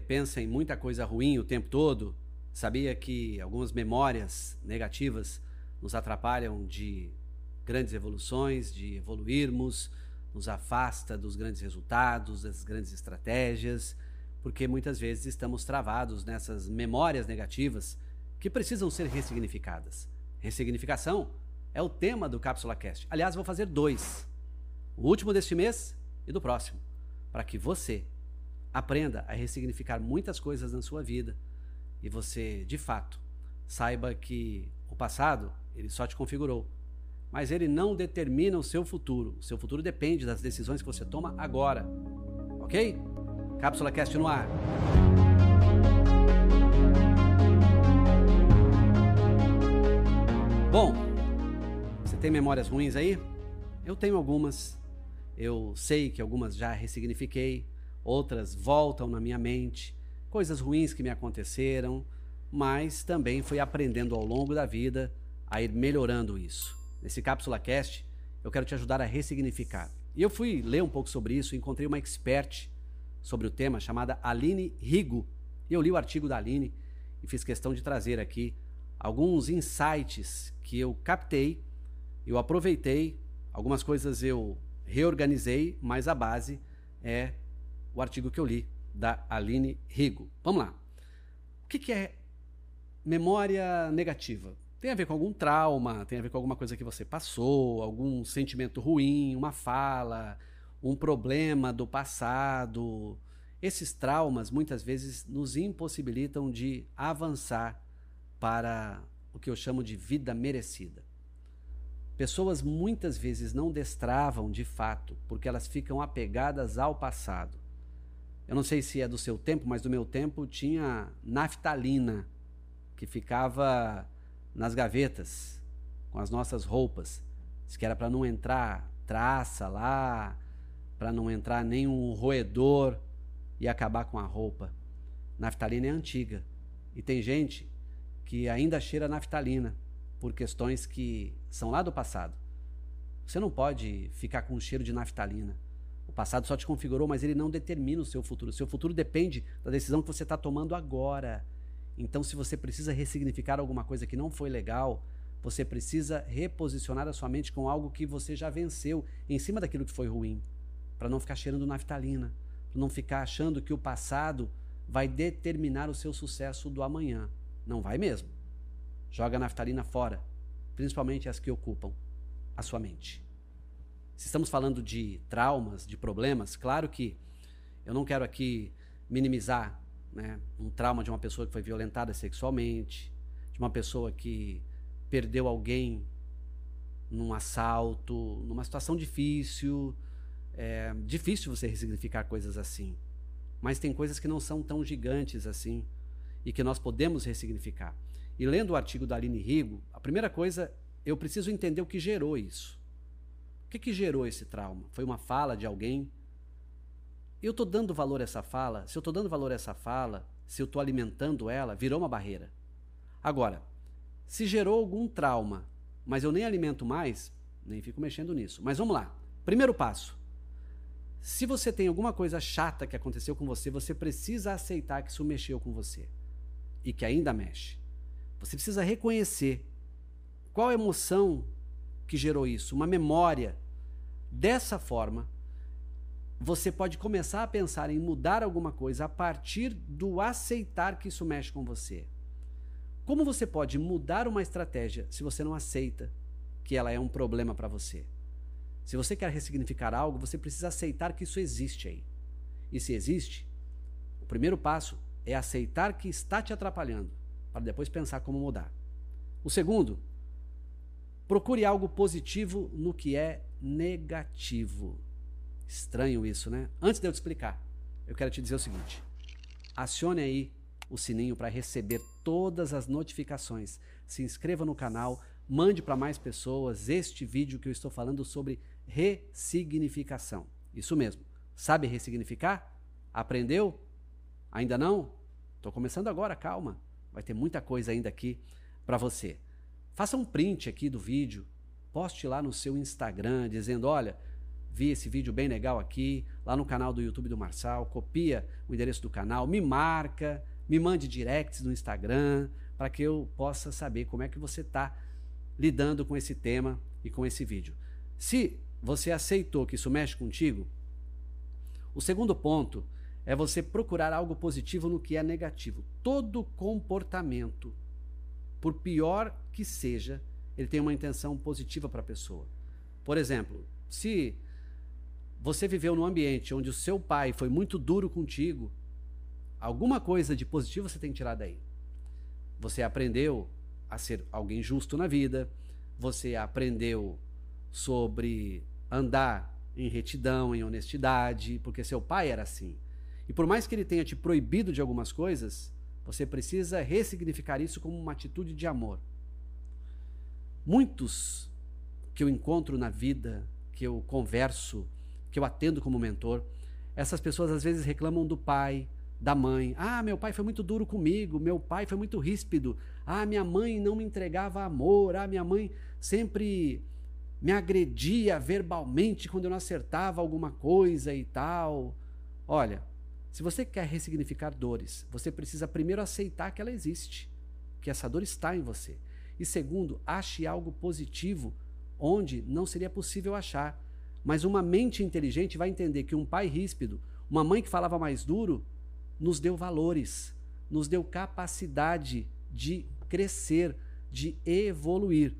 pensa em muita coisa ruim o tempo todo, sabia que algumas memórias negativas nos atrapalham de grandes evoluções, de evoluirmos, nos afasta dos grandes resultados, das grandes estratégias, porque muitas vezes estamos travados nessas memórias negativas que precisam ser ressignificadas. Ressignificação é o tema do Cápsula Cast. Aliás, vou fazer dois: o último deste mês e do próximo, para que você aprenda a ressignificar muitas coisas na sua vida e você, de fato, saiba que o passado ele só te configurou, mas ele não determina o seu futuro. O seu futuro depende das decisões que você toma agora. Ok? Cápsula Cast no ar. Bom, você tem memórias ruins aí? Eu tenho algumas. Eu sei que algumas já ressignifiquei, outras voltam na minha mente, coisas ruins que me aconteceram, mas também fui aprendendo ao longo da vida a ir melhorando isso. Nesse Cápsula Cast, eu quero te ajudar a ressignificar. E eu fui ler um pouco sobre isso encontrei uma expert sobre o tema chamada Aline Rigo. E eu li o artigo da Aline e fiz questão de trazer aqui alguns insights que eu captei, eu aproveitei, algumas coisas eu reorganizei, mas a base é o artigo que eu li da Aline Rigo. Vamos lá. O que, que é memória negativa? Tem a ver com algum trauma, tem a ver com alguma coisa que você passou, algum sentimento ruim, uma fala, um problema do passado. Esses traumas muitas vezes nos impossibilitam de avançar para o que eu chamo de vida merecida. Pessoas muitas vezes não destravam de fato porque elas ficam apegadas ao passado. Eu não sei se é do seu tempo, mas do meu tempo tinha naftalina que ficava nas gavetas com as nossas roupas. Diz que era para não entrar traça lá, para não entrar nenhum roedor e acabar com a roupa. Naftalina é antiga e tem gente que ainda cheira naftalina por questões que são lá do passado. Você não pode ficar com o cheiro de naftalina. O passado só te configurou, mas ele não determina o seu futuro. O seu futuro depende da decisão que você está tomando agora. Então, se você precisa ressignificar alguma coisa que não foi legal, você precisa reposicionar a sua mente com algo que você já venceu em cima daquilo que foi ruim, para não ficar cheirando naftalina, para não ficar achando que o passado vai determinar o seu sucesso do amanhã. Não vai mesmo. Joga a naftalina fora, principalmente as que ocupam a sua mente. Se estamos falando de traumas, de problemas, claro que eu não quero aqui minimizar né? um trauma de uma pessoa que foi violentada sexualmente, de uma pessoa que perdeu alguém num assalto, numa situação difícil. É difícil você ressignificar coisas assim. Mas tem coisas que não são tão gigantes assim e que nós podemos ressignificar. E lendo o artigo da Aline Rigo, a primeira coisa, eu preciso entender o que gerou isso. Que, que gerou esse trauma? Foi uma fala de alguém eu estou dando valor a essa fala, se eu estou dando valor a essa fala, se eu estou alimentando ela, virou uma barreira. Agora, se gerou algum trauma, mas eu nem alimento mais, nem fico mexendo nisso. Mas vamos lá. Primeiro passo. Se você tem alguma coisa chata que aconteceu com você, você precisa aceitar que isso mexeu com você e que ainda mexe. Você precisa reconhecer qual emoção que gerou isso, uma memória. Dessa forma, você pode começar a pensar em mudar alguma coisa a partir do aceitar que isso mexe com você. Como você pode mudar uma estratégia se você não aceita que ela é um problema para você? Se você quer ressignificar algo, você precisa aceitar que isso existe aí. E se existe, o primeiro passo é aceitar que está te atrapalhando, para depois pensar como mudar. O segundo, procure algo positivo no que é negativo. Estranho isso, né? Antes de eu te explicar, eu quero te dizer o seguinte: acione aí o sininho para receber todas as notificações. Se inscreva no canal, mande para mais pessoas este vídeo que eu estou falando sobre ressignificação. Isso mesmo. Sabe ressignificar? Aprendeu? Ainda não? Estou começando agora, calma. Vai ter muita coisa ainda aqui para você. Faça um print aqui do vídeo, poste lá no seu Instagram dizendo: olha, vi esse vídeo bem legal aqui, lá no canal do YouTube do Marçal, copia o endereço do canal, me marca, me mande directs no Instagram, para que eu possa saber como é que você está lidando com esse tema e com esse vídeo. Se você aceitou que isso mexe contigo, o segundo ponto é você procurar algo positivo no que é negativo. Todo comportamento, por pior que seja, ele tem uma intenção positiva para a pessoa. Por exemplo, se você viveu num ambiente onde o seu pai foi muito duro contigo, alguma coisa de positivo você tem que tirar daí. Você aprendeu a ser alguém justo na vida, você aprendeu sobre andar em retidão, em honestidade, porque seu pai era assim. E por mais que ele tenha te proibido de algumas coisas, você precisa ressignificar isso como uma atitude de amor. Muitos que eu encontro na vida, que eu converso, que eu atendo como mentor, essas pessoas às vezes reclamam do pai, da mãe. Ah, meu pai foi muito duro comigo, meu pai foi muito ríspido. Ah, minha mãe não me entregava amor. Ah, minha mãe sempre me agredia verbalmente quando eu não acertava alguma coisa e tal. Olha, se você quer ressignificar dores, você precisa primeiro aceitar que ela existe, que essa dor está em você. E segundo, ache algo positivo onde não seria possível achar. Mas uma mente inteligente vai entender que um pai ríspido, uma mãe que falava mais duro, nos deu valores, nos deu capacidade de crescer, de evoluir.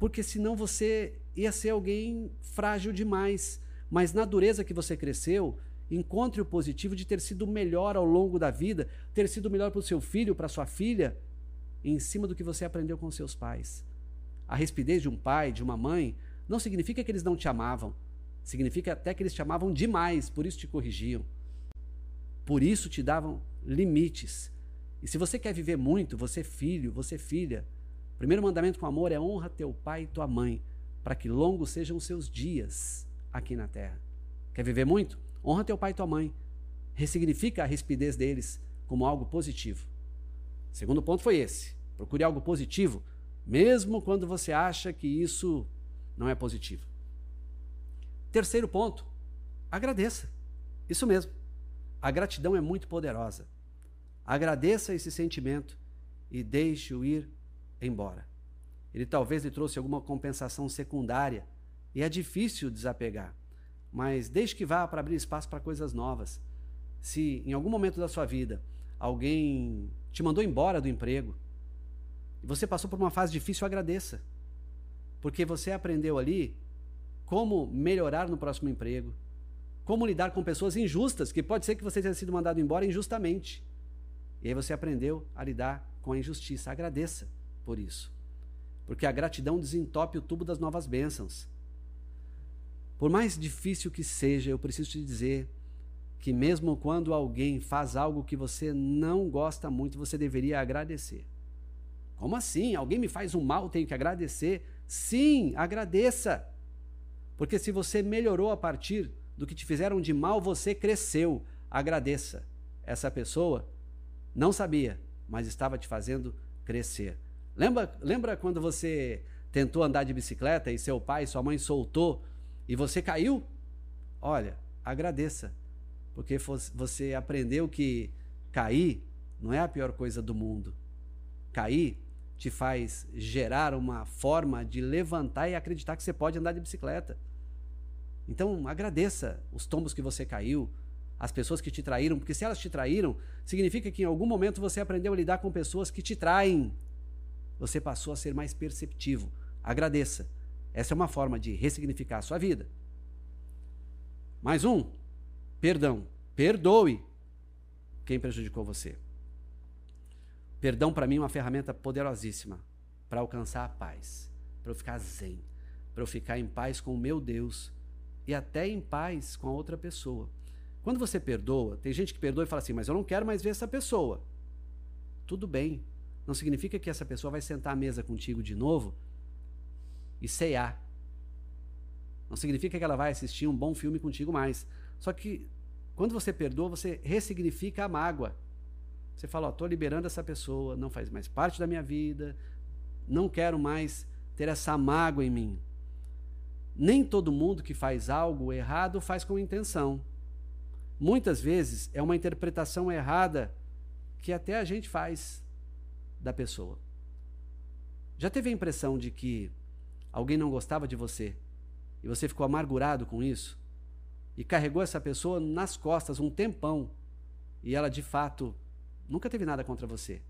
Porque senão você ia ser alguém frágil demais. Mas na dureza que você cresceu, encontre o positivo de ter sido melhor ao longo da vida, ter sido melhor para o seu filho, para sua filha, em cima do que você aprendeu com seus pais. A rispidez de um pai, de uma mãe, não significa que eles não te amavam. Significa até que eles te amavam demais, por isso te corrigiam. Por isso te davam limites. E se você quer viver muito, você filho, você filha, o primeiro mandamento com amor é honra teu pai e tua mãe, para que longos sejam os seus dias aqui na terra. Quer viver muito? Honra teu pai e tua mãe. Ressignifica a rispidez deles como algo positivo. Segundo ponto foi esse. Procure algo positivo, mesmo quando você acha que isso não é positivo. Terceiro ponto, agradeça. Isso mesmo. A gratidão é muito poderosa. Agradeça esse sentimento e deixe-o ir embora. Ele talvez lhe trouxe alguma compensação secundária e é difícil desapegar, mas deixe que vá para abrir espaço para coisas novas. Se em algum momento da sua vida alguém te mandou embora do emprego e você passou por uma fase difícil, agradeça. Porque você aprendeu ali como melhorar no próximo emprego, como lidar com pessoas injustas, que pode ser que você tenha sido mandado embora injustamente. E aí você aprendeu a lidar com a injustiça. Agradeça por isso. Porque a gratidão desentope o tubo das novas bênçãos. Por mais difícil que seja, eu preciso te dizer que mesmo quando alguém faz algo que você não gosta muito, você deveria agradecer. Como assim? Alguém me faz um mal, tenho que agradecer? Sim, agradeça. Porque se você melhorou a partir do que te fizeram de mal, você cresceu. Agradeça. Essa pessoa não sabia, mas estava te fazendo crescer. Lembra, lembra quando você tentou andar de bicicleta e seu pai, sua mãe soltou e você caiu? Olha, agradeça, porque você aprendeu que cair não é a pior coisa do mundo. Cair te faz gerar uma forma de levantar e acreditar que você pode andar de bicicleta. Então, agradeça os tombos que você caiu, as pessoas que te traíram, porque se elas te traíram, significa que em algum momento você aprendeu a lidar com pessoas que te traem. Você passou a ser mais perceptivo. Agradeça. Essa é uma forma de ressignificar a sua vida. Mais um, perdão. Perdoe quem prejudicou você. Perdão para mim é uma ferramenta poderosíssima para alcançar a paz, para eu ficar zen, para eu ficar em paz com o meu Deus e até em paz com a outra pessoa. Quando você perdoa, tem gente que perdoa e fala assim, mas eu não quero mais ver essa pessoa. Tudo bem. Não significa que essa pessoa vai sentar à mesa contigo de novo e ceiar. Não significa que ela vai assistir um bom filme contigo mais. Só que quando você perdoa, você ressignifica a mágoa. Você fala, estou liberando essa pessoa, não faz mais parte da minha vida, não quero mais ter essa mágoa em mim. Nem todo mundo que faz algo errado faz com intenção. Muitas vezes é uma interpretação errada que até a gente faz da pessoa. Já teve a impressão de que alguém não gostava de você e você ficou amargurado com isso? E carregou essa pessoa nas costas um tempão e ela de fato nunca teve nada contra você.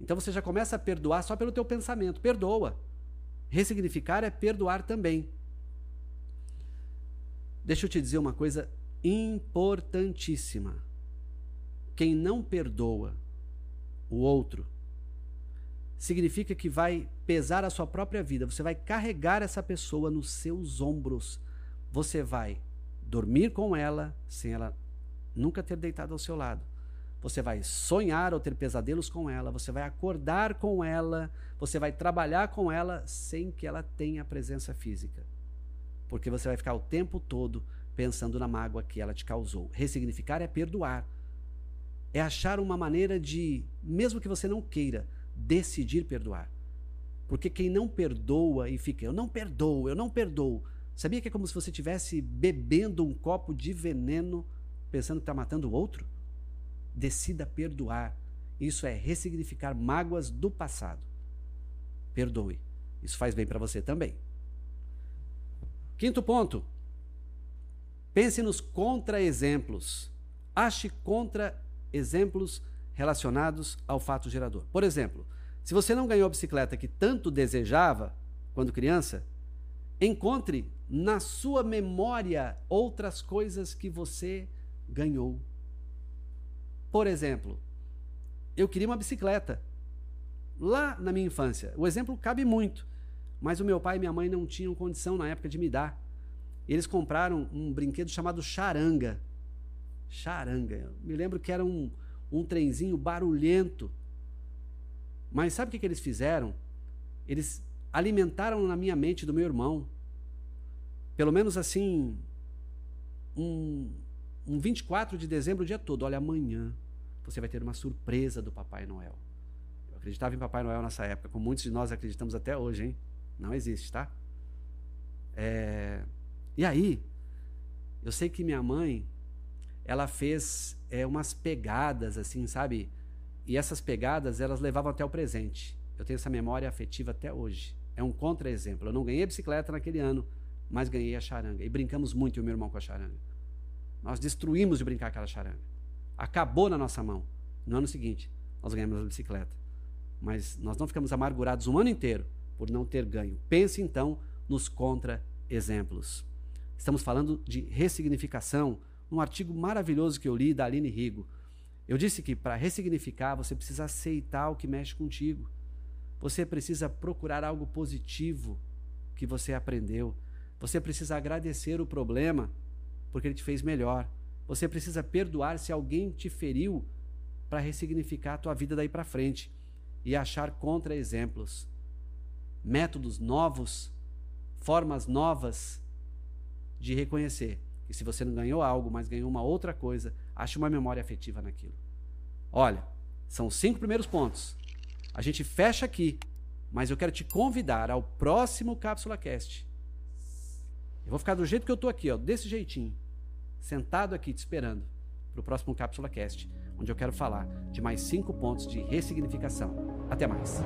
Então você já começa a perdoar só pelo teu pensamento. Perdoa. Ressignificar é perdoar também. Deixa eu te dizer uma coisa importantíssima. Quem não perdoa o outro significa que vai pesar a sua própria vida. Você vai carregar essa pessoa nos seus ombros. Você vai dormir com ela sem ela nunca ter deitado ao seu lado. Você vai sonhar ou ter pesadelos com ela, você vai acordar com ela, você vai trabalhar com ela sem que ela tenha presença física. Porque você vai ficar o tempo todo pensando na mágoa que ela te causou. Ressignificar é perdoar. É achar uma maneira de, mesmo que você não queira, decidir perdoar. Porque quem não perdoa e fica, eu não perdoo, eu não perdoo. Sabia que é como se você estivesse bebendo um copo de veneno pensando que está matando o outro? Decida perdoar. Isso é ressignificar mágoas do passado. Perdoe. Isso faz bem para você também. Quinto ponto. Pense nos contra-exemplos. Ache contra-exemplos relacionados ao fato gerador. Por exemplo, se você não ganhou a bicicleta que tanto desejava quando criança, encontre na sua memória outras coisas que você ganhou. Por exemplo, eu queria uma bicicleta lá na minha infância. O exemplo cabe muito, mas o meu pai e minha mãe não tinham condição na época de me dar. Eles compraram um brinquedo chamado charanga. Charanga. Eu me lembro que era um, um trenzinho barulhento. Mas sabe o que, que eles fizeram? Eles alimentaram na minha mente do meu irmão, pelo menos assim, um, um 24 de dezembro o dia todo. Olha, amanhã você vai ter uma surpresa do Papai Noel. Eu acreditava em Papai Noel nessa época, como muitos de nós acreditamos até hoje, hein? Não existe, tá? É... E aí, eu sei que minha mãe, ela fez é, umas pegadas, assim, sabe? E essas pegadas, elas levavam até o presente. Eu tenho essa memória afetiva até hoje. É um contra-exemplo. Eu não ganhei bicicleta naquele ano, mas ganhei a charanga. E brincamos muito, eu e meu irmão, com a charanga. Nós destruímos de brincar aquela charanga. Acabou na nossa mão. No ano seguinte, nós ganhamos a bicicleta. Mas nós não ficamos amargurados um ano inteiro por não ter ganho. Pense então nos contra-exemplos. Estamos falando de ressignificação num artigo maravilhoso que eu li da Aline Rigo. Eu disse que para ressignificar você precisa aceitar o que mexe contigo. Você precisa procurar algo positivo que você aprendeu. Você precisa agradecer o problema porque ele te fez melhor. Você precisa perdoar se alguém te feriu para ressignificar a tua vida daí para frente e achar contra-exemplos, métodos novos, formas novas de reconhecer e se você não ganhou algo, mas ganhou uma outra coisa, ache uma memória afetiva naquilo. Olha, são cinco primeiros pontos. A gente fecha aqui, mas eu quero te convidar ao próximo Cápsula Cast. Eu vou ficar do jeito que eu estou aqui, ó, desse jeitinho, sentado aqui te esperando para o próximo Cápsula Cast, onde eu quero falar de mais cinco pontos de ressignificação. Até mais.